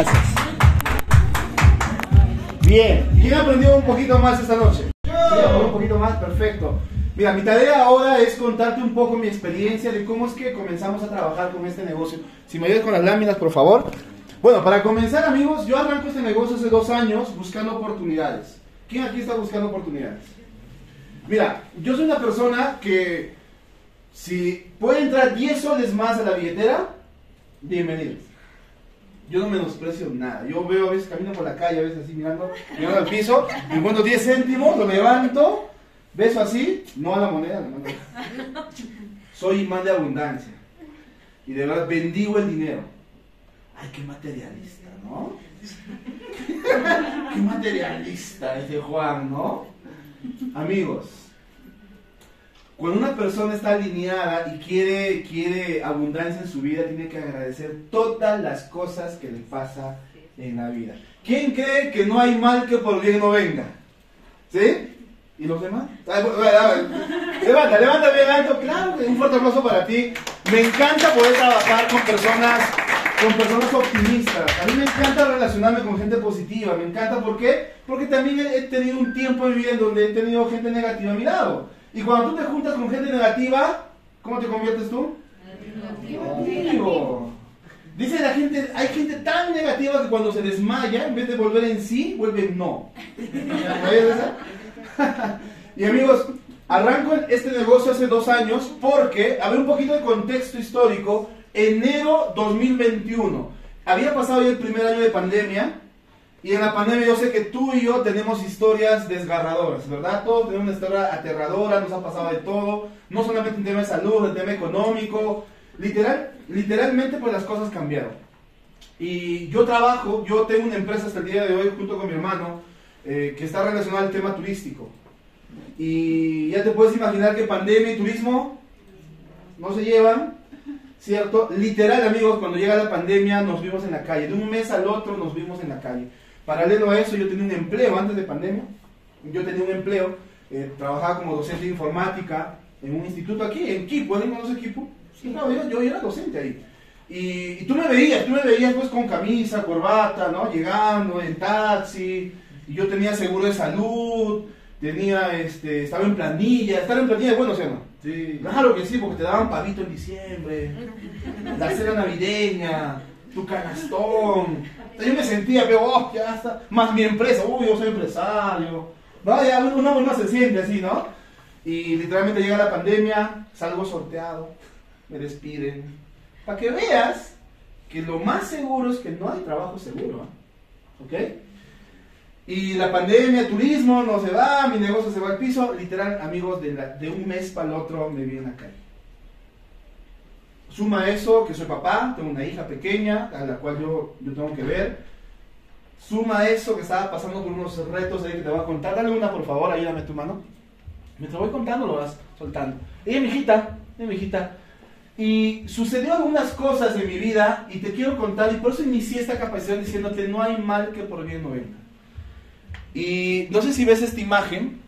Gracias. Bien, ¿quién aprendió un poquito más esta noche? Sí, un poquito más, perfecto. Mira, mi tarea ahora es contarte un poco mi experiencia de cómo es que comenzamos a trabajar con este negocio. Si me ayudas con las láminas, por favor. Bueno, para comenzar, amigos, yo arranco este negocio hace dos años buscando oportunidades. ¿Quién aquí está buscando oportunidades? Mira, yo soy una persona que si puede entrar 10 soles más a la billetera, bienvenidos. Yo no menosprecio nada. Yo veo a veces, camino por la calle, a veces así mirando, mirando al piso, me encuentro 10 céntimos, lo levanto, beso así, no a la moneda, no, no. soy imán de abundancia. Y de verdad bendigo el dinero. Ay, qué materialista, ¿no? qué materialista ese Juan, ¿no? Amigos, cuando una persona está alineada y quiere, quiere abundancia en su vida, tiene que agradecer todas las cosas que le pasa en la vida. ¿Quién cree que no hay mal que por bien no venga? ¿Sí? ¿Y los demás? levanta, levanta bien alto. Claro, un fuerte aplauso para ti. Me encanta poder trabajar con personas, con personas optimistas. A mí me encanta relacionarme con gente positiva. Me encanta, ¿por qué? Porque también he tenido un tiempo en mi vida en donde he tenido gente negativa a mi lado. Y cuando tú te juntas con gente negativa, ¿cómo te conviertes tú? Negativo. Dice la gente, hay gente tan negativa que cuando se desmaya, en vez de volver en sí, vuelve en no. y amigos, arranco este negocio hace dos años porque, a ver un poquito de contexto histórico, enero 2021. Había pasado ya el primer año de pandemia y en la pandemia yo sé que tú y yo tenemos historias desgarradoras, ¿verdad? Todos tenemos una historia aterradora, nos ha pasado de todo, no solamente en tema de salud, en tema económico, literal, literalmente pues las cosas cambiaron. Y yo trabajo, yo tengo una empresa hasta el día de hoy junto con mi hermano eh, que está relacionada al tema turístico. Y ya te puedes imaginar que pandemia y turismo no se llevan, ¿cierto? Literal amigos, cuando llega la pandemia nos vimos en la calle, de un mes al otro nos vimos en la calle. Paralelo a eso, yo tenía un empleo antes de pandemia. Yo tenía un empleo, eh, trabajaba como docente de informática en un instituto aquí, en Kipo. ¿Alguien conoce Kipo? Sí, no, yo, era docente ahí. Y, tú me veías, tú me veías pues con camisa, corbata, ¿no? Llegando en taxi. Y yo tenía seguro de salud, tenía, este, estaba en planilla. Estar en planilla es bueno, ¿sí o no? Sí. Claro que sí, porque te daban pavito en diciembre, la cena navideña, tu canastón. Yo me sentía, pero oh, ya está. Más mi empresa, uy, yo soy empresario. No, ya uno, uno se siente así, ¿no? Y literalmente llega la pandemia, salgo sorteado, me despiden. Para que veas que lo más seguro es que no hay trabajo seguro. ¿Ok? Y la pandemia, turismo, no se va, mi negocio se va al piso. Literal, amigos, de, de un mes para el otro me vi en la. Suma eso, que soy papá, tengo una hija pequeña a la cual yo, yo tengo que ver. Suma eso que estaba pasando por unos retos ahí que te voy a contar. Dale una, por favor, ayúdame tu mano. Me te voy contando, lo vas soltando. Ella mi hijita, ella mi hijita. Y sucedió algunas cosas en mi vida y te quiero contar, y por eso inicié esta capacitación diciéndote, no hay mal que por bien no venga. Y no sé si ves esta imagen,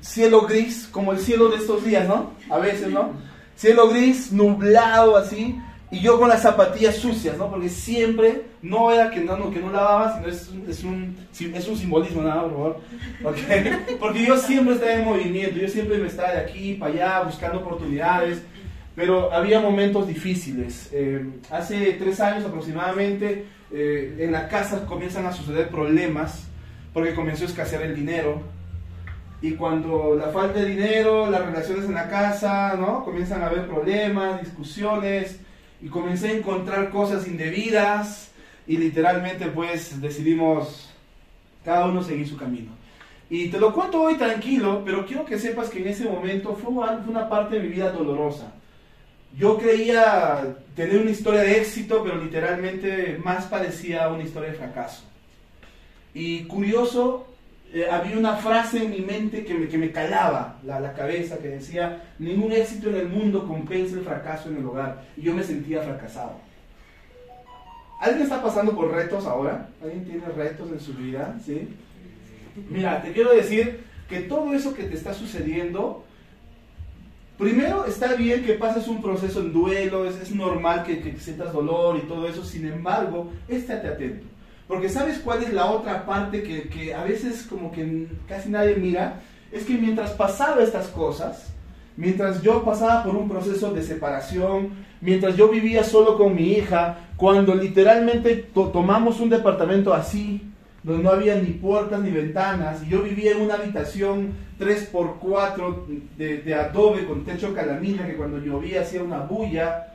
cielo gris, como el cielo de estos días, ¿no? A veces, ¿no? Cielo gris, nublado así, y yo con las zapatillas sucias, ¿no? Porque siempre, no era que no, que no lavaba, sino es un, es un, es un simbolismo, nada, por favor. Porque yo siempre estaba en movimiento, yo siempre me estaba de aquí para allá buscando oportunidades, pero había momentos difíciles. Eh, hace tres años aproximadamente, eh, en la casa comienzan a suceder problemas, porque comenzó a escasear el dinero, y cuando la falta de dinero, las relaciones en la casa, ¿no? Comienzan a haber problemas, discusiones, y comencé a encontrar cosas indebidas, y literalmente pues decidimos cada uno seguir su camino. Y te lo cuento hoy tranquilo, pero quiero que sepas que en ese momento fue una parte de mi vida dolorosa. Yo creía tener una historia de éxito, pero literalmente más parecía una historia de fracaso. Y curioso, eh, había una frase en mi mente que me, que me calaba la, la, cabeza, que decía, ningún éxito en el mundo compensa el fracaso en el hogar. Y yo me sentía fracasado. ¿Alguien está pasando por retos ahora? ¿Alguien tiene retos en su vida? ¿Sí? Mira, te quiero decir que todo eso que te está sucediendo Primero, está bien que pases un proceso en duelo, es, normal que, que, sientas dolor y todo eso, sin embargo, estate atento. Porque ¿sabes cuál es la otra parte que, que a veces como que casi nadie mira? Es que mientras pasaba estas cosas, mientras yo pasaba por un proceso de separación, mientras yo vivía solo con mi hija, cuando literalmente tomamos un departamento así, donde no había ni puertas ni ventanas, y yo vivía en una habitación 3x4 de, de adobe con techo calamina, que cuando llovía hacía una bulla,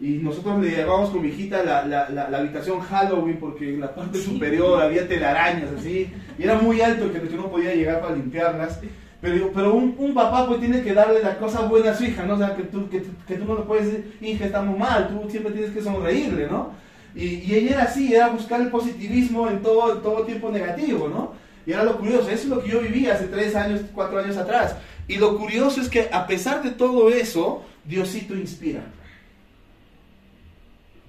y nosotros le llevábamos con mi hijita la, la, la, habitación Halloween porque en la parte superior había telarañas así, y era muy alto que no podía llegar para limpiarlas. Pero, pero un, un, papá pues tiene que darle la cosa buena a su hija, ¿no? O sea, que tú, que, que tú no le puedes decir, hija, estamos mal, tú siempre tienes que sonreírle, ¿no? Y, y, ella era así, era buscar el positivismo en todo, todo tiempo negativo, ¿no? Y era lo curioso, eso es lo que yo vivía hace tres años, cuatro años atrás. Y lo curioso es que a pesar de todo eso, Diosito inspira.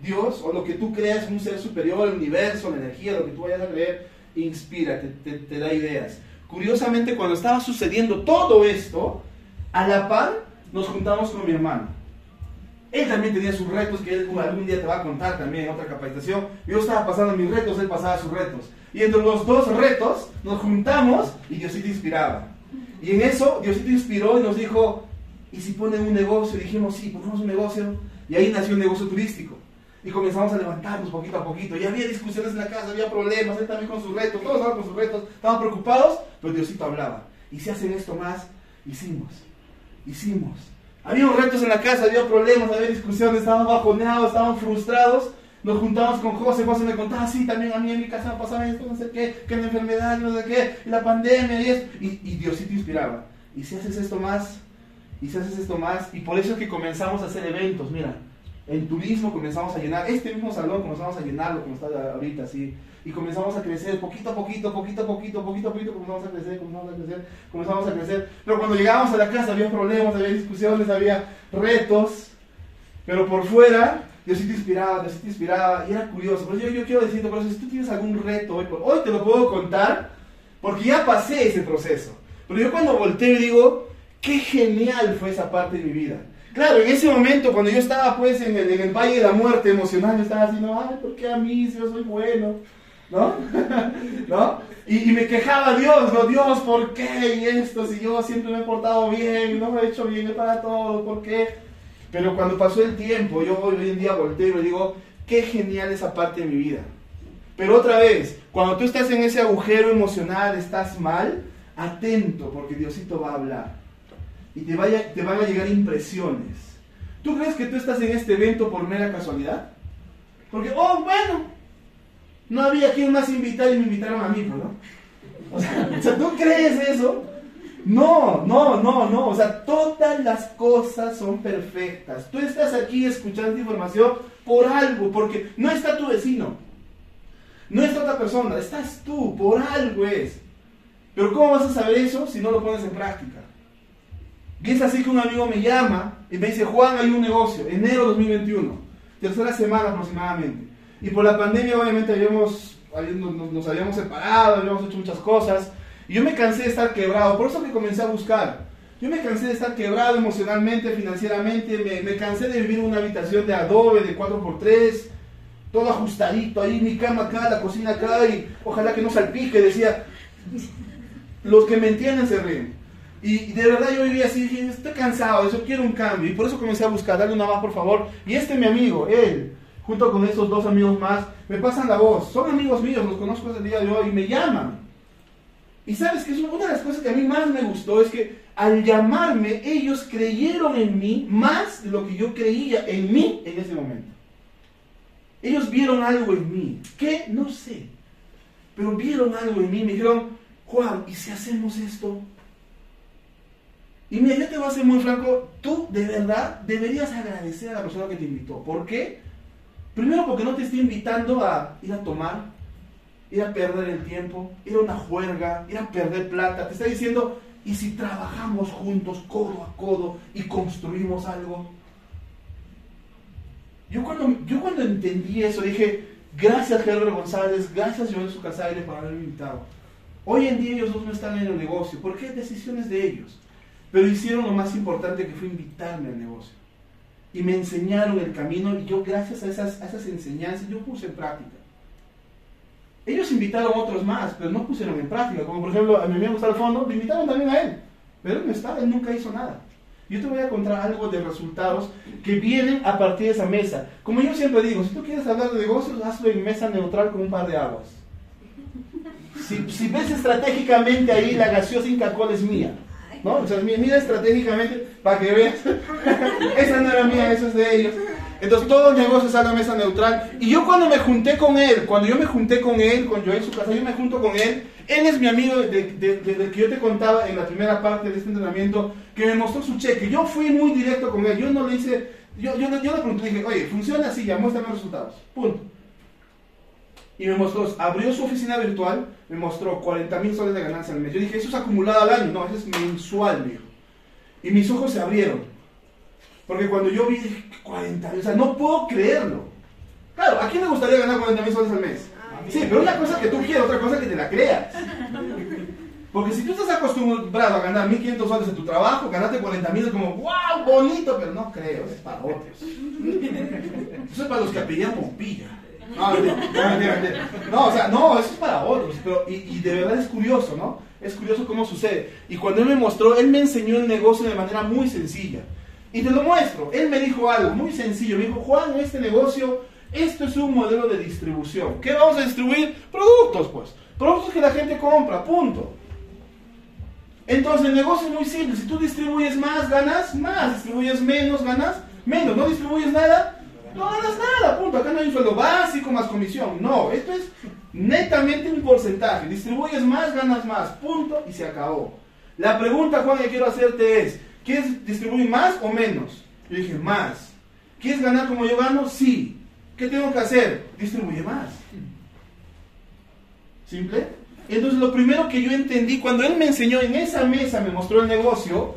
Dios, o lo que tú creas, un ser superior, el universo, la energía, lo que tú vayas a creer, inspira, te, te da ideas. Curiosamente, cuando estaba sucediendo todo esto, a la par nos juntamos con mi hermano. Él también tenía sus retos que él algún día te va a contar también en otra capacitación. Yo estaba pasando mis retos, él pasaba sus retos. Y entre los dos retos nos juntamos y Diosito inspiraba. Y en eso Diosito inspiró y nos dijo, ¿y si ponen un negocio? Dijimos, sí, ponemos un negocio. Y ahí nació un negocio turístico. Y comenzamos a levantarnos poquito a poquito. Y había discusiones en la casa, había problemas, él también con sus retos, todos estaban con sus retos, estaban preocupados, pero Diosito hablaba. Y si hacen esto más, hicimos, hicimos. Había retos en la casa, había problemas, había discusiones, estaban bajoneados, estaban frustrados. Nos juntamos con José, José me contaba, sí, también a mí en mi casa pasaba esto, no sé qué, que la enfermedad, no sé qué, la pandemia y eso. Y, y Diosito inspiraba. Y si haces esto más, y si haces esto más, y por eso es que comenzamos a hacer eventos, mira, en turismo comenzamos a llenar, este mismo salón comenzamos a llenarlo como está ahorita, así y comenzamos a crecer poquito a poquito, poquito a poquito, poquito a poquito, comenzamos a crecer, comenzamos a crecer, comenzamos a crecer. Pero cuando llegábamos a la casa había problemas, había discusiones, había retos, pero por fuera yo sí te inspiraba, yo sí te inspiraba, y era curioso. Pero yo, yo quiero decirte, por eso, si tú tienes algún reto hoy, hoy te lo puedo contar, porque ya pasé ese proceso. Pero yo cuando volteo y digo, qué genial fue esa parte de mi vida. Claro, en ese momento, cuando yo estaba pues en el, en el valle de la muerte emocional, yo estaba así, no, ay, ¿por qué a mí si yo soy bueno? ¿no? ¿No? Y, me quejaba Dios, ¿no? Dios, ¿por qué? Y esto, si yo siempre me he portado bien, no me he hecho bien para todo, ¿por qué? Pero cuando pasó el tiempo, yo hoy en día volteo y digo, qué genial esa parte de mi vida. Pero otra vez, cuando tú estás en ese agujero emocional, estás mal, atento, porque Diosito va a hablar. Y te, vaya, te van a llegar impresiones. ¿Tú crees que tú estás en este evento por mera casualidad? Porque, oh, bueno, no había quien más invitar y me invitaron a mí, ¿no? O sea, ¿tú crees eso? No, no, no, no. O sea, todas las cosas son perfectas. Tú estás aquí escuchando información por algo, porque no está tu vecino, no está otra persona, estás tú, por algo es. Pero ¿cómo vas a saber eso si no lo pones en práctica? Y es así que un amigo me llama y me dice, Juan, hay un negocio, enero 2021, tercera semana aproximadamente. Y por la pandemia obviamente habíamos, nos, habíamos separado, habíamos hecho muchas cosas. Y yo me cansé de estar quebrado, por eso que comencé a buscar. Yo me cansé de estar quebrado emocionalmente, financieramente, me, me cansé de vivir en una habitación de adobe de 4x3, todo ajustadito ahí, mi cama acá, la cocina acá, y ojalá que no salpique, decía. Los que me entienden se ríen. Y de verdad yo vivía así, dije, estoy cansado, eso quiero un cambio. Y por eso comencé a buscar, dale una más por favor. Y este mi amigo, él, junto con esos dos amigos más, me pasan la voz. Son amigos míos, los conozco desde el día de hoy y me llaman. Y sabes que una de las cosas que a mí más me gustó es que al llamarme ellos creyeron en mí más de lo que yo creía en mí en ese momento. Ellos vieron algo en mí, que no sé, pero vieron algo en mí, me dijeron, Juan, ¿y si hacemos esto? Y mira, yo te voy a ser muy franco, tú de verdad deberías agradecer a la persona que te invitó. ¿Por qué? Primero porque no te está invitando a ir a tomar, ir a perder el tiempo, ir a una juerga, ir a perder plata. Te está diciendo, ¿y si trabajamos juntos, codo a codo, y construimos algo? Yo cuando, yo cuando entendí eso dije, gracias Gerardo González, gracias Joel Sucasaire por haberme invitado. Hoy en día ellos dos no están en el negocio. ¿Por qué? Decisiones de ellos. Pero hicieron lo más importante que fue invitarme al negocio. Y me enseñaron el camino y yo gracias a esas, a esas enseñanzas yo puse en práctica. Ellos invitaron a otros más, pero no pusieron en práctica. Como por ejemplo, a mi amigo está al fondo, lo invitaron también a él. Pero él no está, él nunca hizo nada. Yo te voy a contar algo de resultados que vienen a partir de esa mesa. Como yo siempre digo, si tú quieres hablar de negocios, hazlo en mesa neutral con un par de aguas. Si, si ves estratégicamente ahí, la gaseosa Inca Cola es mía. ¿No? O sea, mira estratégicamente para que veas. Esa no era mía, eso es de ellos. Entonces todos los negocios a la mesa neutral. Y yo cuando me junté con él, cuando yo me junté con él, con Joel su casa, yo me junto con él. Él es mi amigo desde de, que yo te contaba en la primera parte de este entrenamiento, que me mostró su cheque. Yo fui muy directo con él. Yo no le hice, yo, yo, yo le pregunté, dije, oye, funciona así, ya muéstrame los resultados. Punto. Y me mostró, abrió su oficina virtual, me mostró 40 mil soles de ganancia al mes. Yo dije, eso es acumulado al año. No, eso es mensual, dijo. Y mis ojos se abrieron. Porque cuando yo vi 40 mil, o sea, no puedo creerlo. Claro, ¿a quién le gustaría ganar 40 mil soles al mes? Sí, pero una cosa que tú quieres, otra cosa que te la creas. Porque si tú estás acostumbrado a ganar 1.500 soles en tu trabajo, ganarte 40 mil es como, wow, bonito, pero no creo, es para otros. Eso es para los que apellidan Pompilla. No, no, o sea, no, eso es para otros. Pero, y, y, de verdad es curioso, ¿no? Es curioso cómo sucede. Y cuando él me mostró, él me enseñó el negocio de manera muy sencilla. Y te lo muestro. Él me dijo algo muy sencillo. Me dijo, Juan, este negocio, esto es un modelo de distribución. ¿Qué vamos a distribuir? Productos, pues. Productos que la gente compra, punto. Entonces el negocio es muy simple. Si tú distribuyes más, ganas más. Distribuyes menos, ganas menos. No distribuyes nada, no ganas nada, punto. Acá no hay un sueldo básico más comisión. No, esto es netamente un porcentaje. Distribuyes más, ganas más, punto, y se acabó. La pregunta, Juan, que quiero hacerte es, ¿quieres distribuir más o menos? Yo dije, más. ¿Quieres ganar como yo gano? Sí. ¿Qué tengo que hacer? Distribuye más. ¿Simple? Entonces lo primero que yo entendí, cuando él me enseñó en esa mesa, me mostró el negocio,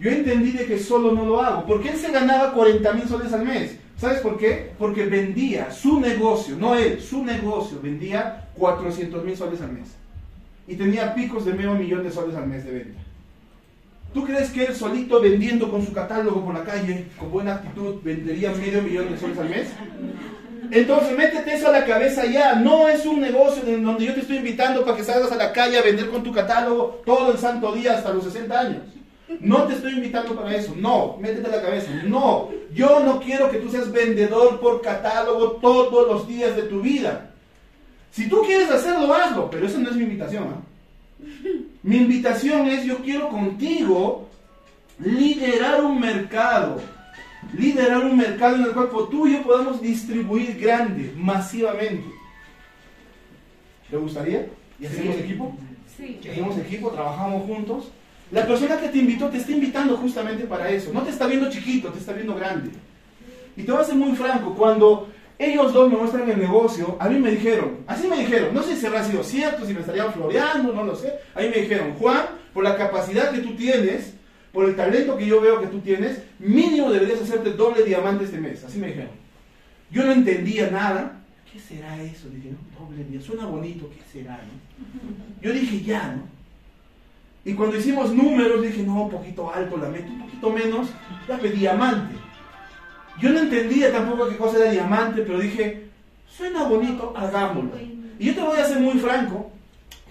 yo entendí de que solo no lo hago. Porque él se ganaba 40 mil soles al mes. ¿Sabes por qué? Porque vendía su negocio, no él, su negocio vendía 400 mil soles al mes. Y tenía picos de medio millón de soles al mes de venta. ¿Tú crees que él solito vendiendo con su catálogo por la calle, con buena actitud, vendería medio millón de soles al mes? Entonces, métete eso a la cabeza ya. No es un negocio en donde yo te estoy invitando para que salgas a la calle a vender con tu catálogo todo el santo día hasta los 60 años. No te estoy invitando para eso. No, métete a la cabeza. No, yo no quiero que tú seas vendedor por catálogo todos los días de tu vida. Si tú quieres hacerlo, hazlo, pero esa no es mi invitación. ¿ah? Mi invitación es, yo quiero contigo liderar un mercado. Liderar un mercado en el cual tú y yo podamos distribuir grande, masivamente. ¿Te gustaría? ¿Y hacemos equipo? Sí. ¿Hacemos equipo? ¿Trabajamos juntos? La persona que te invitó te está invitando justamente para eso. No te está viendo chiquito, te está viendo grande. Y te voy a ser muy franco, cuando ellos dos me muestran el negocio, a mí me dijeron, así me dijeron, no sé si habrá sido cierto, si me estarían floreando, no lo sé. A mí me dijeron, Juan, por la capacidad que tú tienes, por el talento que yo veo que tú tienes, mínimo deberías hacerte doble diamante este mes. Así me dijeron. Yo no entendía nada. ¿Qué será eso? Dije, no, doble diamante. Suena bonito, ¿qué será? Yo dije, ya, ¿no? Y cuando hicimos números, dije, no, un poquito alto la meta, un poquito menos, ya pedí diamante. Yo no entendía tampoco qué cosa era diamante, pero dije, suena bonito, hagámoslo. Y yo te voy a ser muy franco,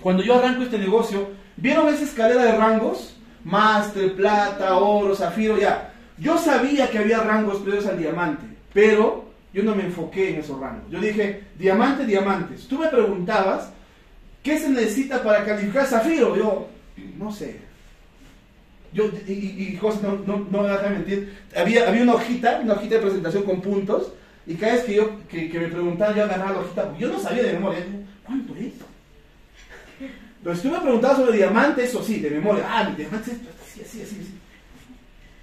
cuando yo arranco este negocio, ¿vieron esa escalera de rangos? Máster, plata, oro, zafiro, ya. Yo sabía que había rangos previos al diamante, pero yo no me enfoqué en esos rangos. Yo dije, diamante, diamantes. Tú me preguntabas, ¿qué se necesita para calificar zafiro? Yo, no sé. Yo, y, José, no, no, no, me dejar mentir, había, había una hojita, una hojita de presentación con puntos, y cada vez que, yo, que, me preguntaban, yo agarraba la hojita, yo no sabía de memoria, ¿cuánto es? Pero si tú me preguntabas sobre diamantes, eso sí, de memoria, ah, mi diamante así, así, así.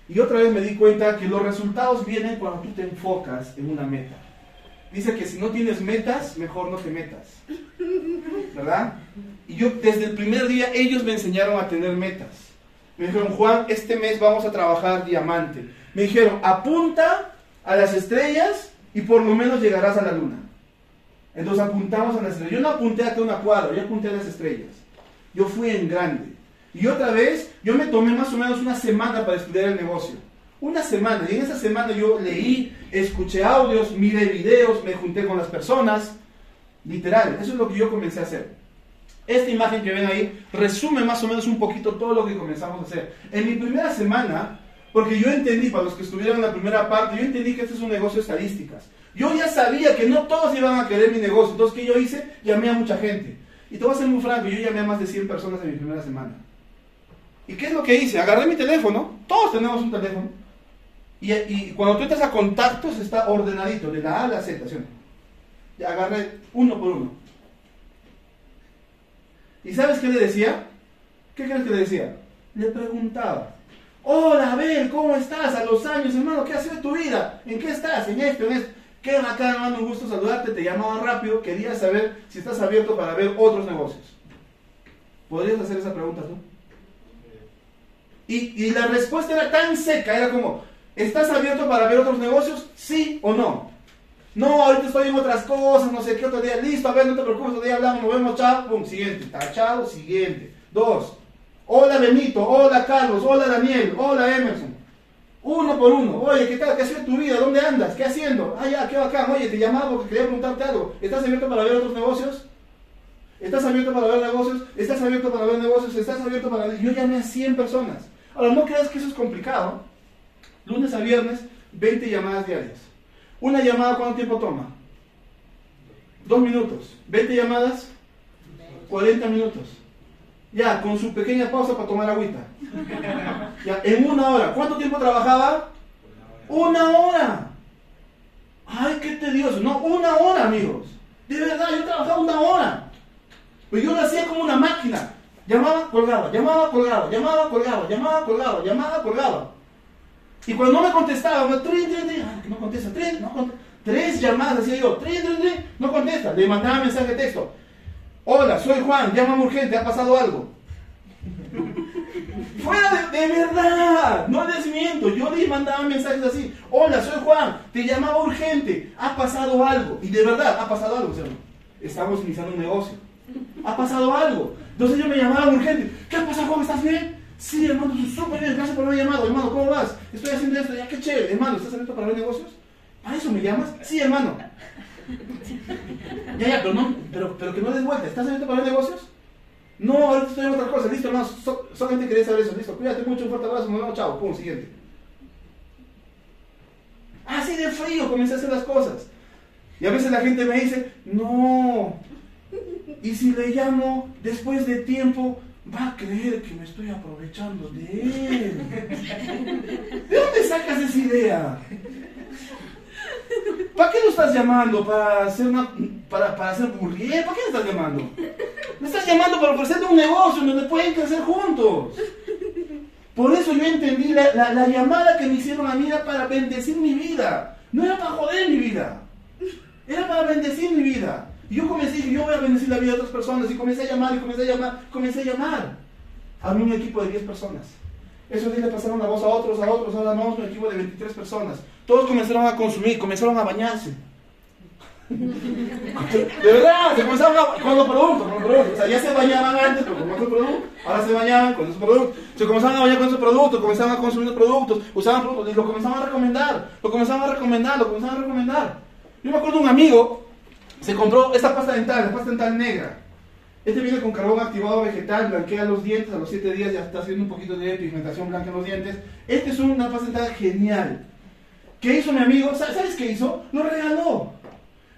Y otra vez me di cuenta que los resultados vienen cuando tú te enfocas en una meta. Dice que si no tienes metas, mejor no te metas. ¿Verdad? Y yo desde el primer día ellos me enseñaron a tener metas. Me dijeron, Juan, este mes vamos a trabajar diamante. Me dijeron, apunta a las estrellas y por lo menos llegarás a la luna. Entonces apuntamos a las estrellas. Yo no apunté a una cuadra, yo apunté a las estrellas. Yo fui en grande. Y otra vez, yo me tomé más o menos una semana para estudiar el negocio. Una semana. Y en esa semana yo leí, escuché audios, miré videos, me junté con las personas. Literal, eso es lo que yo comencé a hacer. Esta imagen que ven ahí resume más o menos un poquito todo lo que comenzamos a hacer. En mi primera semana, porque yo entendí, para los que estuvieron en la primera parte, yo entendí que este es un negocio de estadísticas. Yo ya sabía que no todos iban a querer mi negocio. Entonces, ¿qué yo hice? Llamé a mucha gente. Y te voy a ser muy franco, yo llamé a más de 100 personas en mi primera semana. ¿Y qué es lo que hice? Agarré mi teléfono, todos tenemos un teléfono, y, cuando tú entras a contactos está ordenadito, de la A a la Z, ¿sí? Agarré uno por uno. ¿Y sabes qué le decía? ¿Qué crees que le decía? Le preguntaba, hola Abel, ¿cómo estás? A los años, hermano, ¿qué ha sido tu vida? ¿En qué estás? En esto, en esto. Qué bacán, hermano, un gusto saludarte, te llamaba rápido, quería saber si estás abierto para ver otros negocios. ¿Podrías hacer esa pregunta tú? Y, la respuesta era tan seca, era como, ¿estás abierto para ver otros negocios? ¿Sí o no? No, ahorita estoy en otras cosas, no sé qué otro día. Listo, a ver, no te preocupes, otro día hablamos, nos vemos, chao. Pum, siguiente. Tachado, siguiente. Dos. Hola Benito, hola Carlos, hola Daniel, hola Emerson. Uno por uno. Oye, ¿qué tal? ¿Qué ha sido tu vida? ¿Dónde andas? ¿Qué haciendo? Ah, ya, qué bacán. Oye, te llamaba porque quería preguntarte algo. ¿Estás abierto para ver otros negocios? ¿Estás abierto para ver negocios? ¿Estás abierto para ver negocios? ¿Estás abierto para ver... Yo llamé a 100 personas. Ahora, no creas que eso es complicado. Lunes a viernes, 20 llamadas diarias. Una llamada, ¿cuánto tiempo toma? Dos minutos. 20 llamadas, 40 minutos. Ya, con su pequeña pausa para tomar agüita. Ya, en una hora. ¿Cuánto tiempo trabajaba? Una hora. Ay, qué tedioso. No, una hora, amigos. De verdad, yo trabajaba una hora. Pues yo lo hacía como una máquina. Llamaba, colgaba, llamaba, colgaba, llamaba, colgaba, llamaba, colgaba, llamaba, colgaba. Y cuando no me contestaba, me, trin, no contesta, trin, no contesta. Tres llamadas, decía yo, trin, trin, trin, no contesta. Le mandaba mensaje de texto. Hola, soy Juan, llámame urgente, ha pasado algo. Fuera de, verdad, no les miento. Yo le mandaba mensajes así. Hola, soy Juan, te llamaba urgente, ha pasado algo. Y de verdad, ha pasado algo, ¿cierto? Estamos iniciando un negocio. Ha pasado algo. Entonces yo me llamaba urgente. ¿Qué pasa, Juan? ¿Estás bien? Sí, hermano, súper bien. Gracias por haber llamado. Hermano, ¿cómo vas? Estoy haciendo esto. Ya, qué chévere. Hermano, ¿estás abierto para ver negocios? ¿Para eso me llamas? Sí, hermano. Ya, ya, pero, no, pero, pero que no des vuelta. ¿Estás abierto para ver negocios? No, ahorita estoy en otra cosa. Listo, hermano. solamente quería saber eso. Listo, cuídate mucho. Un fuerte abrazo. Nos vemos. Chao. Pum, siguiente. Así de frío comencé a hacer las cosas. Y a veces la gente me dice, no, y si le llamo después de tiempo, va a creer que me estoy aprovechando de él. ¿De dónde sacas esa idea? ¿Para qué lo estás llamando? ¿Para hacer, una, para, para hacer burgués? ¿Para qué lo estás llamando? Me estás llamando para ofrecerte un negocio donde pueden crecer juntos. Por eso yo entendí la, la, la, llamada que me hicieron a mí era para bendecir mi vida. No era para joder mi vida. Era para bendecir mi vida. Y yo comencé, yo voy a bendecir la vida de otras personas. Y comencé a llamar, y comencé a llamar, comencé a llamar. A mí un equipo de 10 personas. Esos días le pasaron la voz a otros, a otros, ahora vamos un equipo de 23 personas. Todos comenzaron a consumir, comenzaron a bañarse. De verdad, se comenzaron a con los productos, con los productos. O sea, ya se bañaban antes con otros productos, ahora se bañaban con esos productos. Se comenzaban a bañar con esos productos, comenzaban a consumir productos, usaban productos y lo comenzaban a recomendar, lo comenzaban a recomendar, lo comenzaban a recomendar. Yo me acuerdo de un amigo se compró esta pasta dental, la pasta dental negra. Este viene con carbón activado vegetal, blanquea los dientes, a los 7 días ya está haciendo un poquito de pigmentación blanca en los dientes. Este es una pasta dental genial. ¿Qué hizo mi amigo? ¿Sabes qué hizo? Lo regaló.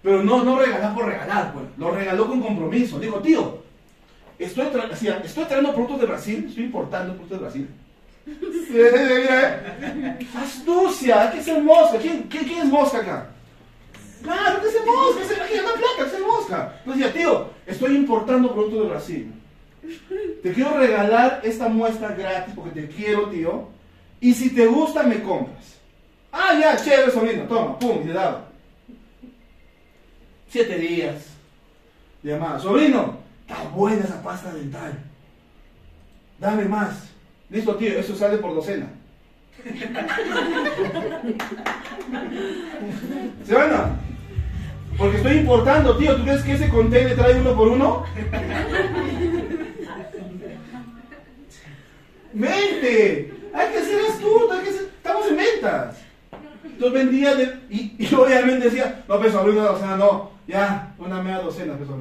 Pero no, no regalar por regalar, pues. Lo regaló con compromiso. Dijo, tío, estoy, estoy trayendo productos de Brasil, estoy importando productos de Brasil. Astucia, ¿qué es el mosca? ¿Quién, quién es mosca acá? Claro, que se mosca, se imagina una placa, que se mosca. Entonces decía, tío, estoy importando productos de Brasil. Te quiero regalar esta muestra gratis porque te quiero, tío. Y si te gusta, me compras. Ah, ya, chévere, sobrino, toma, pum, y daba. Siete días. Le llamaba, sobrino, está buena esa pasta dental. Dame más. Listo, tío, eso sale por docena. ¿Se van a? Porque estoy importando, tío. ¿Tú crees que ese container trae uno por uno? Mente. Hay que ser astuto, hay que ser... estamos en ventas. Entonces vendía de... y, y obviamente decía, no, peso una docena, no, ya, una media docena, peso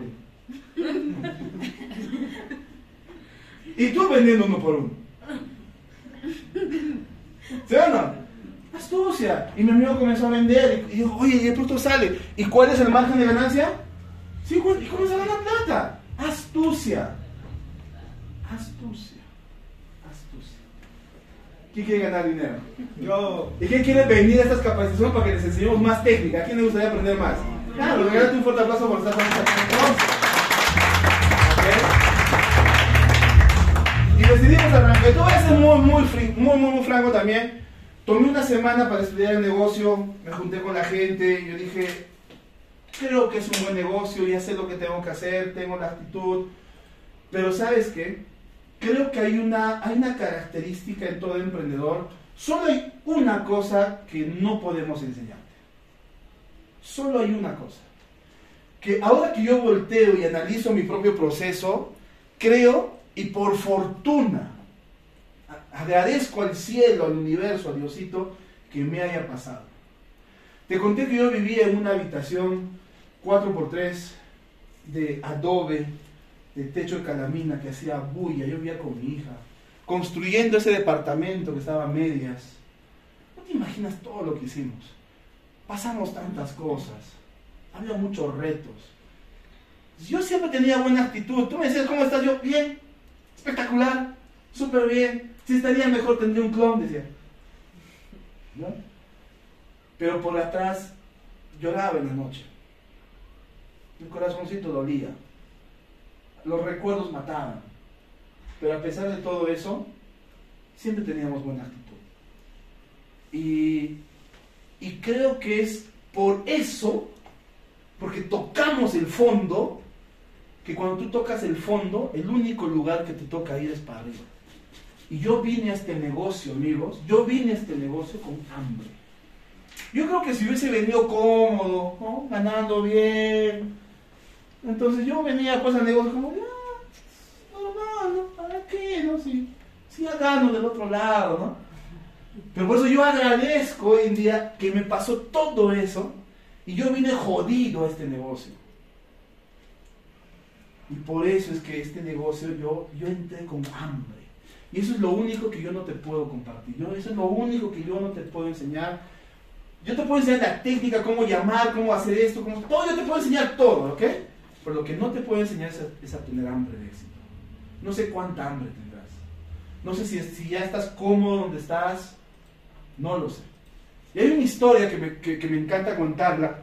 y tú vendiendo uno por uno. ¿Sí o no? Astucia. Y mi amigo comenzó a vender y, dijo, oye, y el producto sale. ¿Y cuál es el margen de ganancia? Sí, ¿y cómo se gana plata? Astucia. Astucia. Astucia. ¿Quién quiere ganar dinero? Yo. ¿Y quién quiere venir a estas capacitaciones para que les enseñemos más técnica? ¿A quién le gustaría aprender más? Claro, regálate un fuerte aplauso por estar con nosotros. Y decidimos arrancar. Yo voy a ser muy, muy, muy, muy, muy franco también. Tomé una semana para estudiar el negocio, me junté con la gente, yo dije, creo que es un buen negocio, ya sé lo que tengo que hacer, tengo la actitud, pero ¿sabes qué? Creo que hay una, hay una característica en todo emprendedor, solo hay una cosa que no podemos enseñarte, solo hay una cosa, que ahora que yo volteo y analizo mi propio proceso, creo y por fortuna, agradezco al cielo, al universo, a Diosito, que me haya pasado. Te conté que yo vivía en una habitación 4x3 de adobe, de techo de calamina que hacía bulla. Yo vivía con mi hija, construyendo ese departamento que estaba a medias. No te imaginas todo lo que hicimos. Pasamos tantas cosas. Había muchos retos. Yo siempre tenía buena actitud. Tú me decías, ¿cómo estás? Yo, bien, espectacular, súper bien. Si estaría mejor tendría un clon, decía. ¿No? Pero por atrás lloraba en la noche. Mi corazoncito dolía. Los recuerdos mataban. Pero a pesar de todo eso, siempre teníamos buena actitud. Y, y creo que es por eso, porque tocamos el fondo, que cuando tú tocas el fondo, el único lugar que te toca ir es para arriba. Y yo vine a este negocio, amigos, yo vine a este negocio con hambre. Yo creo que si hubiese venido cómodo, ganando bien, entonces yo venía pues al negocio como, ah, normal, ¿no? ¿Para qué? No? Si, si ya del otro lado, ¿no? Pero por eso yo agradezco hoy en día que me pasó todo eso y yo vine jodido a este negocio. Y por eso es que este negocio yo, yo entré con hambre. Y eso es lo único que yo no te puedo compartir. Yo, eso es lo único que yo no te puedo enseñar. Yo te puedo enseñar la técnica, cómo llamar, cómo hacer esto, cómo, todo. Yo te puedo enseñar todo, ¿ok? Pero lo que no te puedo enseñar es a, tener hambre de éxito. No sé cuánta hambre tendrás. No sé si, si ya estás cómodo donde estás. No lo sé. Y hay una historia que, que me encanta contarla.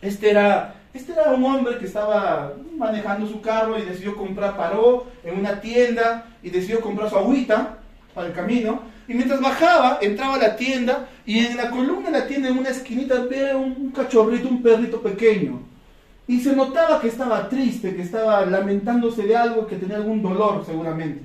Este era este era un hombre que estaba manejando su carro y decidió comprar, paró en una tienda y decidió comprar su agüita para el camino. Y mientras bajaba, entraba a la tienda y en la columna de la tienda, en una esquinita, ve un, cachorrito, un perrito pequeño. Y se notaba que estaba triste, que estaba lamentándose de algo, que tenía algún dolor seguramente.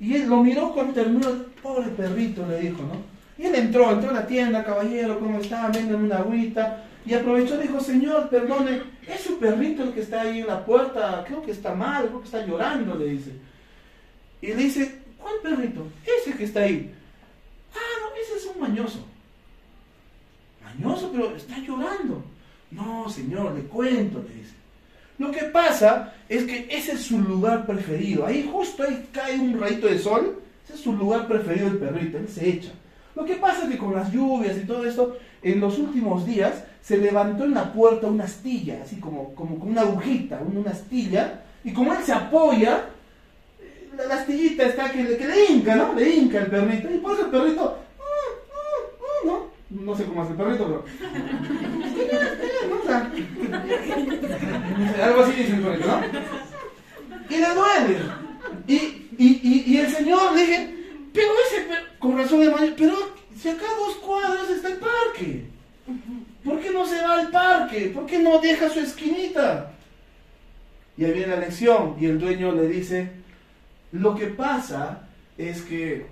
Y él lo miró con ternura, pobre perrito, le dijo, ¿no? Y él entró, entró a la tienda, caballero, ¿cómo está? Vengan una agüita. Y aprovechó y dijo, Señor, perdone, es su perrito el que está ahí en la puerta, creo que está mal, creo que está llorando, le dice. Y le dice, ¿cuál perrito? Ese que está ahí. Ah, no, ese es un mañoso. Mañoso, pero está llorando. No, señor, le cuento, le dice. Lo que pasa es que ese es su lugar preferido. Ahí justo ahí cae un rayito de sol. Ese es su lugar preferido del perrito. Él se echa. Lo que pasa es que con las lluvias y todo esto, en los últimos días se levantó en la puerta una astilla, así como, como con una agujita, una astilla, y como él se apoya, la, la astillita está que, que le hinca, ¿no? Le hinca el perrito, y por eso el perrito, mm, mm, mm, ¿no? No sé cómo hace el perrito, pero... algo así dice el perrito, ¿no? Y le duele. Y, y, y, el señor le dije, pero ese, con razón de mayor, pero si acá dos cuadras está el parque. ¿Por qué no se va al parque? ¿Por qué no deja su esquinita? Y ahí viene la lección y el dueño le dice, lo que pasa es que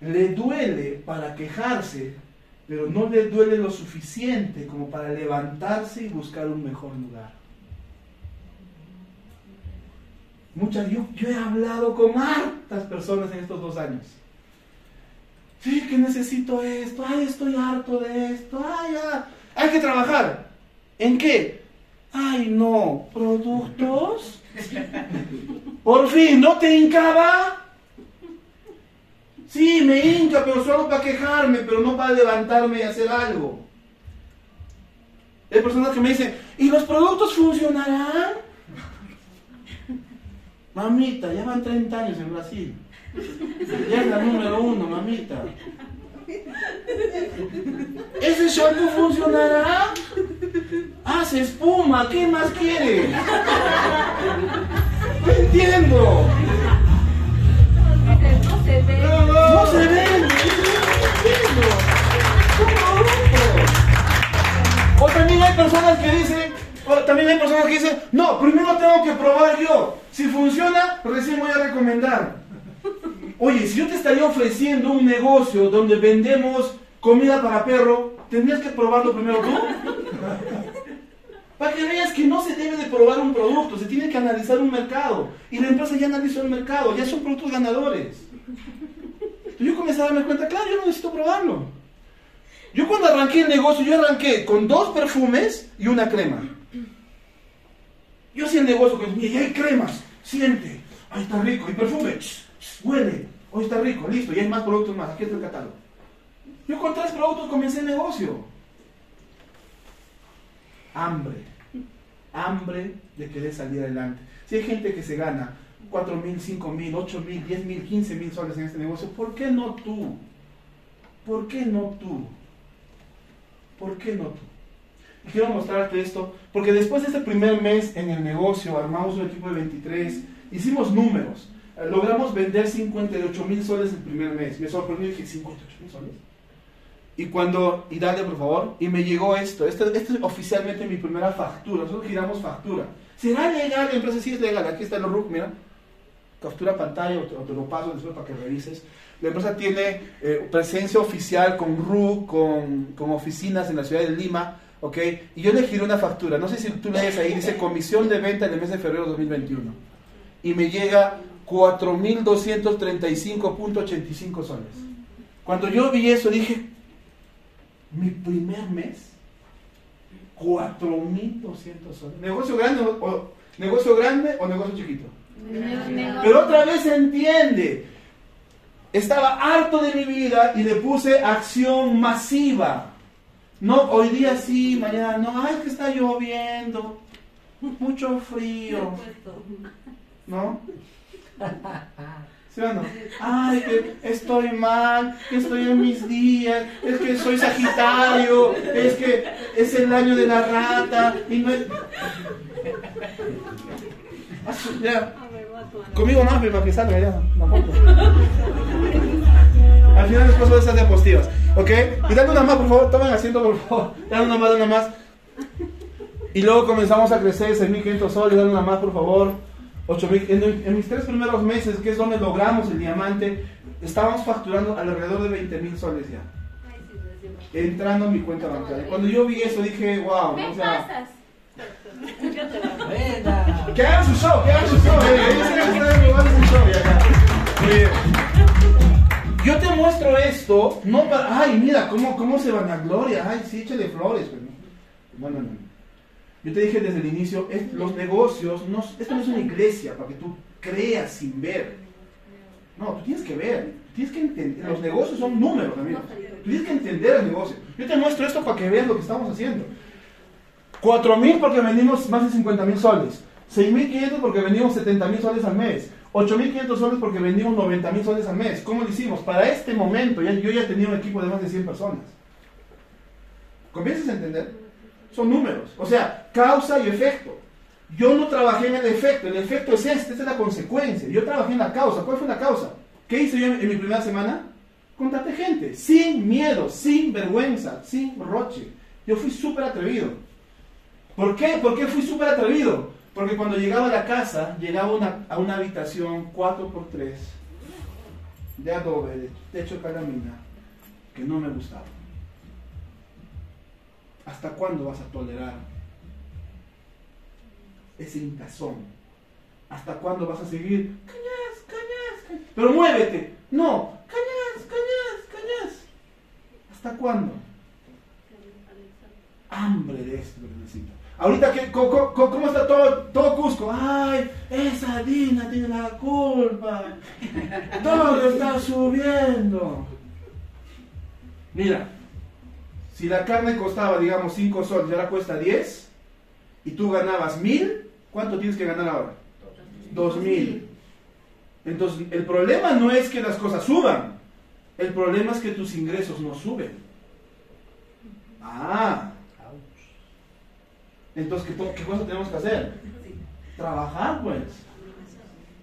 le duele para quejarse, pero no le duele lo suficiente como para levantarse y buscar un mejor lugar. Muchas, yo, yo he hablado con hartas personas en estos dos años. Sí, que necesito esto, ay, estoy harto de esto, ay, ya. Hay que trabajar. ¿En qué? Ay, no, productos. Por fin, ¿no te hincaba? Sí, me hinca, pero solo para quejarme, pero no para levantarme y hacer algo. Hay personas que me dicen, ¿y los productos funcionarán? Mamita, ya van 30 años en Brasil. Ya es la número uno, mamita. ¿Ese shampoo funcionará? Hace espuma, ¿qué más quiere? No entiendo. No se ve. No se entiendo. O también hay personas que dicen, o también hay personas que dicen, no, primero tengo que probar yo. Si funciona, recién voy a recomendar. Oye, si yo te estaría ofreciendo un negocio donde vendemos comida para perro, tendrías que probarlo primero tú. Para que veas que no se debe de probar un producto, se tiene que analizar un mercado. Y la empresa ya analizó el mercado, ya son productos ganadores. Entonces yo comencé a darme cuenta, claro, yo no necesito probarlo. Yo cuando arranqué el negocio, yo arranqué con dos perfumes y una crema. Yo hacía el negocio con, y hay cremas, siente, ahí está rico, y perfume, ch, ch, huele, hoy está rico, listo, y hay más productos más, aquí está el catálogo. Yo con tres productos comencé el negocio. Hambre, hambre de querer salir adelante. Si hay gente que se gana 4 mil, 5 mil, 8 mil, 10 mil, 15 mil soles en este negocio, ¿por qué no tú? ¿Por qué no tú? ¿Por qué no tú? Y quiero mostrarte esto, porque después de este primer mes en el negocio, armamos un equipo de 23, hicimos números, logramos vender 58 mil soles el primer mes. Me sorprendió y dije, 58 mil soles. Y cuando, y dale por favor, y me llegó esto, esto, esto es oficialmente mi primera factura, nosotros giramos factura. ¿Será legal la empresa? Sí es legal, aquí está el RUC, mira, captura pantalla o te, o te lo paso después para que revises. La empresa tiene eh, presencia oficial con RU, con, con, oficinas en la ciudad de Lima, ¿ok? Y yo le giré una factura, no sé si tú lees ahí, dice comisión de venta en el mes de febrero de 2021. Y me llega 4.235.85 soles. Cuando yo vi eso dije, mi primer mes, 4.200 soles. ¿Negocio grande o, o, negocio grande o negocio chiquito? Pero otra vez se entiende. Estaba harto de mi vida y le puse acción masiva. No, hoy día sí, mañana no. Ay, que está lloviendo. Mucho frío. ¿No? ¿Sí o no? Ay, que estoy mal, que estoy en mis días, es que soy Sagitario, es que es el año de la rata. Y no es... Ya. Conmigo más, para que salga ya. Al final les paso esas diapositivas. ¿Ok? Y dale una más, por favor. Tomen asiento, por favor. Dale una más, dale una más. Y luego comenzamos a crecer 6.500 soles. Dale una más, por favor. 8.000. En, en mis tres primeros meses, que es donde logramos el diamante, estábamos facturando alrededor de 20.000 soles ya. Entrando en mi cuenta bancaria. Cuando yo vi eso dije, wow. O sea, que hagan su show, que hagan su show. Eh. Ellos que jugando su show bien. Yo te muestro esto, no para, ay, mira, cómo, cómo se van a gloria, ay, sí, échale flores. Pero no, no, no. Yo te dije desde el inicio, los negocios, no, esto no es una iglesia para que tú creas sin ver. No, tú tienes que ver, tienes que entender, los negocios son números, amigos. Tú tienes que entender el negocio. Yo te muestro esto para que veas lo que estamos haciendo. 4 mil porque vendimos más de 50 mil soles. 6.500 porque vendimos 70 mil soles al mes. 8.500 soles porque vendimos 90 mil soles al mes. ¿Cómo lo hicimos? Para este momento, ya, yo ya tenía un equipo de más de 100 personas. ¿Comienzas a entender? Son números. O sea, causa y efecto. Yo no trabajé en el efecto. El efecto es este, esta es la consecuencia. Yo trabajé en la causa. ¿Cuál fue la causa? ¿Qué hice yo en, mi primera semana? Contate gente. Sin miedo, sin vergüenza, sin roche. Yo fui súper atrevido. ¿Por qué? ¿Por qué fui súper atrevido? Porque cuando llegaba a la casa, llegaba una, a una habitación 4x3 de adobe, de techo de calamina, que no me gustaba. ¿Hasta cuándo vas a tolerar ese incazón ¿Hasta cuándo vas a seguir? Cañas, cañas, cañas. Pero muévete. No, cañas, cañas, cañas. ¿Hasta cuándo? Hambre de esto necesito. Ahorita, que, ¿cómo, está todo, todo Cusco? Ay, esa Dina tiene la culpa. Todo está subiendo. Mira, si la carne costaba, digamos, 5 soles y ahora cuesta 10, y tú ganabas 1000, ¿cuánto tienes que ganar ahora? 2000. Entonces, el problema no es que las cosas suban, el problema es que tus ingresos no suben. Ah, entonces, ¿qué, cosa tenemos que hacer? Trabajar, pues.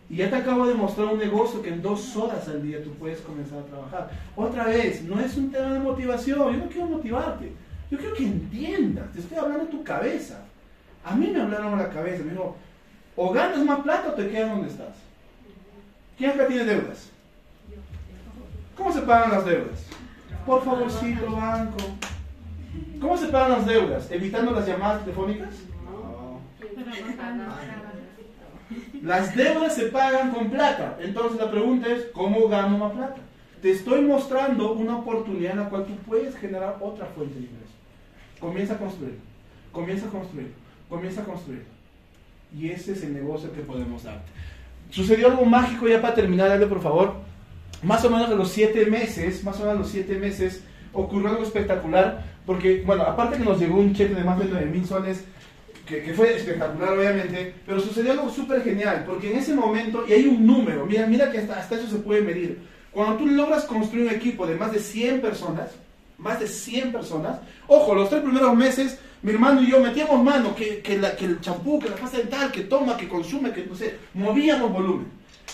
Y ya te acabo de mostrar un negocio que en dos horas al día tú puedes comenzar a trabajar. Otra vez, no es un tema de motivación. Yo no quiero motivarte. Yo quiero que entiendas. Te estoy hablando de tu cabeza. A mí me hablaron a la cabeza. Me dijo, o ganas más plata o te quedas donde estás. ¿Quién acá tiene deudas? ¿Cómo se pagan las deudas? Por favorcito, banco. ¿Cómo se pagan las deudas? ¿Evitando las llamadas telefónicas? Las deudas se pagan con plata. Entonces la pregunta es, ¿cómo gano más plata? Te estoy mostrando una oportunidad en la cual tú puedes generar otra fuente de ingreso. Comienza a construir, comienza a construir, comienza a construir. Y ese es el negocio que podemos darte. Sucedió algo mágico ya para terminar, dale por favor. Más o menos a los siete meses, más o menos a los siete meses, ocurrió algo espectacular, porque, bueno, aparte que nos llegó un cheque de más de 9 mil soles, que, que, fue espectacular obviamente, pero sucedió algo súper genial, porque en ese momento, y hay un número, mira, mira que hasta, hasta eso se puede medir, cuando tú logras construir un equipo de más de 100 personas, más de 100 personas, ojo, los tres primeros meses, mi hermano y yo metíamos mano, que, que, la, que el champú, que la pasta dental, que toma, que consume, que no sé, movíamos volumen.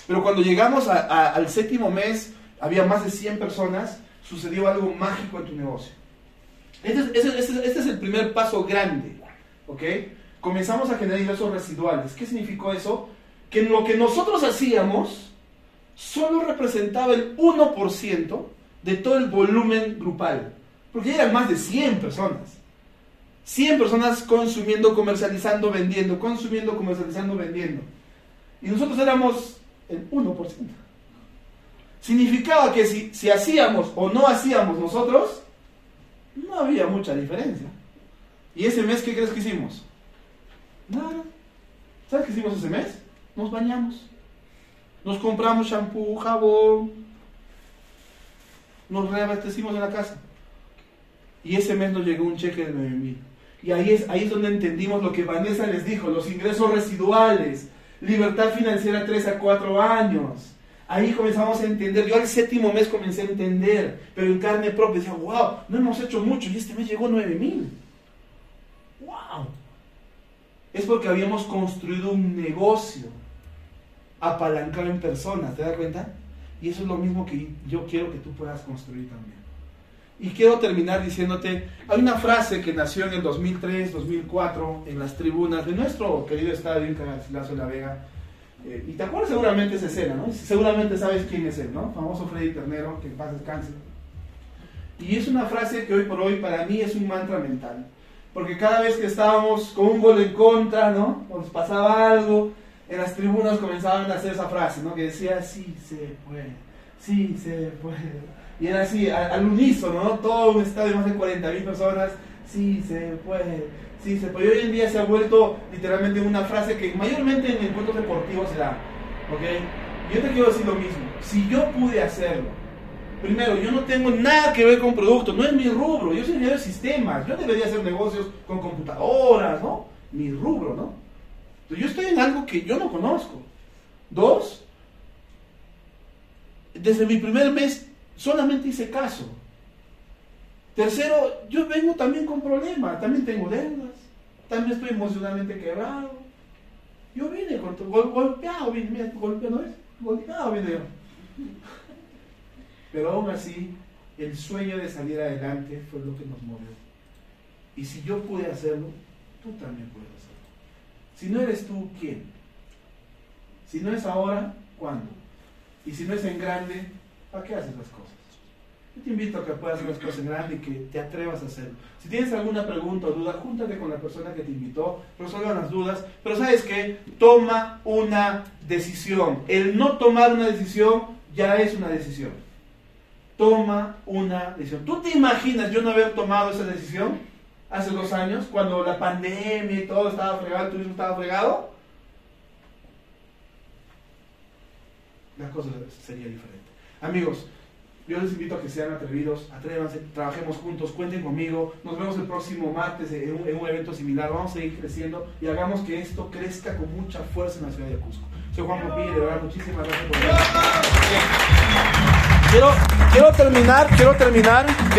Pero cuando llegamos al séptimo mes, había más de 100 personas, sucedió algo mágico en tu negocio. Este es, este este es el primer paso grande, ¿ok? Comenzamos a generar ingresos residuales. ¿Qué significó eso? Que lo que nosotros hacíamos solo representaba el 1% de todo el volumen grupal. Porque eran más de 100 personas. 100 personas consumiendo, comercializando, vendiendo, consumiendo, comercializando, vendiendo. Y nosotros éramos el 1% significaba que si, si hacíamos o no hacíamos nosotros, no había mucha diferencia. ¿Y ese mes qué crees que hicimos? Nada. ¿Sabes qué hicimos ese mes? Nos bañamos. Nos compramos shampoo, jabón. Nos reabastecimos en la casa. Y ese mes nos llegó un cheque de 9 mil. Y ahí es, ahí donde entendimos lo que Vanessa les dijo, los ingresos residuales, libertad financiera 3 a 4 años. Ahí comenzamos a entender. Yo al séptimo mes comencé a entender, pero en carne propia decía, wow, no hemos hecho mucho y este mes llegó 9 mil. ¡Wow! Es porque habíamos construido un negocio apalancado en personas, ¿te das cuenta? Y eso es lo mismo que yo quiero que tú puedas construir también. Y quiero terminar diciéndote, hay una frase que nació en el 2003, 2004, en las tribunas de nuestro querido estadio en de la Vega, eh, y te acuerdas seguramente esa escena, ¿no? Seguramente sabes quién es él, ¿no? Famoso Freddy Ternero, que en paz descanse. Y es una frase que hoy por hoy para mí es un mantra mental. Porque cada vez que estábamos con un gol en contra, ¿no? O nos pasaba algo, en las tribunas comenzaban a hacer esa frase, ¿no? Que decía, sí se puede, sí se puede. Y era así, al, unísono, ¿no? Todo un estadio más de 40.000 personas, sí se puede, Sí, se hoy en día se ha vuelto literalmente una frase que mayormente en encuentros deportivos se da. ¿Ok? Yo te quiero decir lo mismo. Si yo pude hacerlo, primero, yo no tengo nada que ver con productos, no es mi rubro. Yo soy ingeniero de sistemas. Yo debería hacer negocios con computadoras, ¿no? Mi rubro, ¿no? Entonces, yo estoy en algo que yo no conozco. Dos, desde mi primer mes solamente hice caso. Tercero, yo vengo también con problemas, también tengo deudas, también estoy emocionalmente quebrado. Yo vine con, golpeado, vine, mira, golpeado, ¿no es? Golpeado vine yo. Pero aún así, el sueño de salir adelante fue lo que nos movió. Y si yo pude hacerlo, tú también puedes hacerlo. Si no eres tú, ¿quién? Si no es ahora, ¿cuándo? Y si no es en grande, ¿para qué haces las cosas? Yo te invito a que puedas hacer las cosas en grande y que te atrevas a hacerlo. Si tienes alguna pregunta o duda, júntate con la persona que te invitó, resuelvan las dudas. Pero sabes qué? Toma una decisión. El no tomar una decisión ya es una decisión. Toma una decisión. ¿Tú te imaginas yo no haber tomado esa decisión hace dos años, cuando la pandemia y todo estaba fregado, el turismo estaba fregado? La cosa sería diferente. Amigos, yo les invito a que sean atrevidos, atrévanse, trabajemos juntos, cuenten conmigo. Nos vemos el próximo martes en un, en un, evento similar. Vamos a seguir creciendo y hagamos que esto crezca con mucha fuerza en la ciudad de Cusco. Soy Juan Popilla de verdad muchísimas gracias por venir. Quiero terminar, quiero terminar.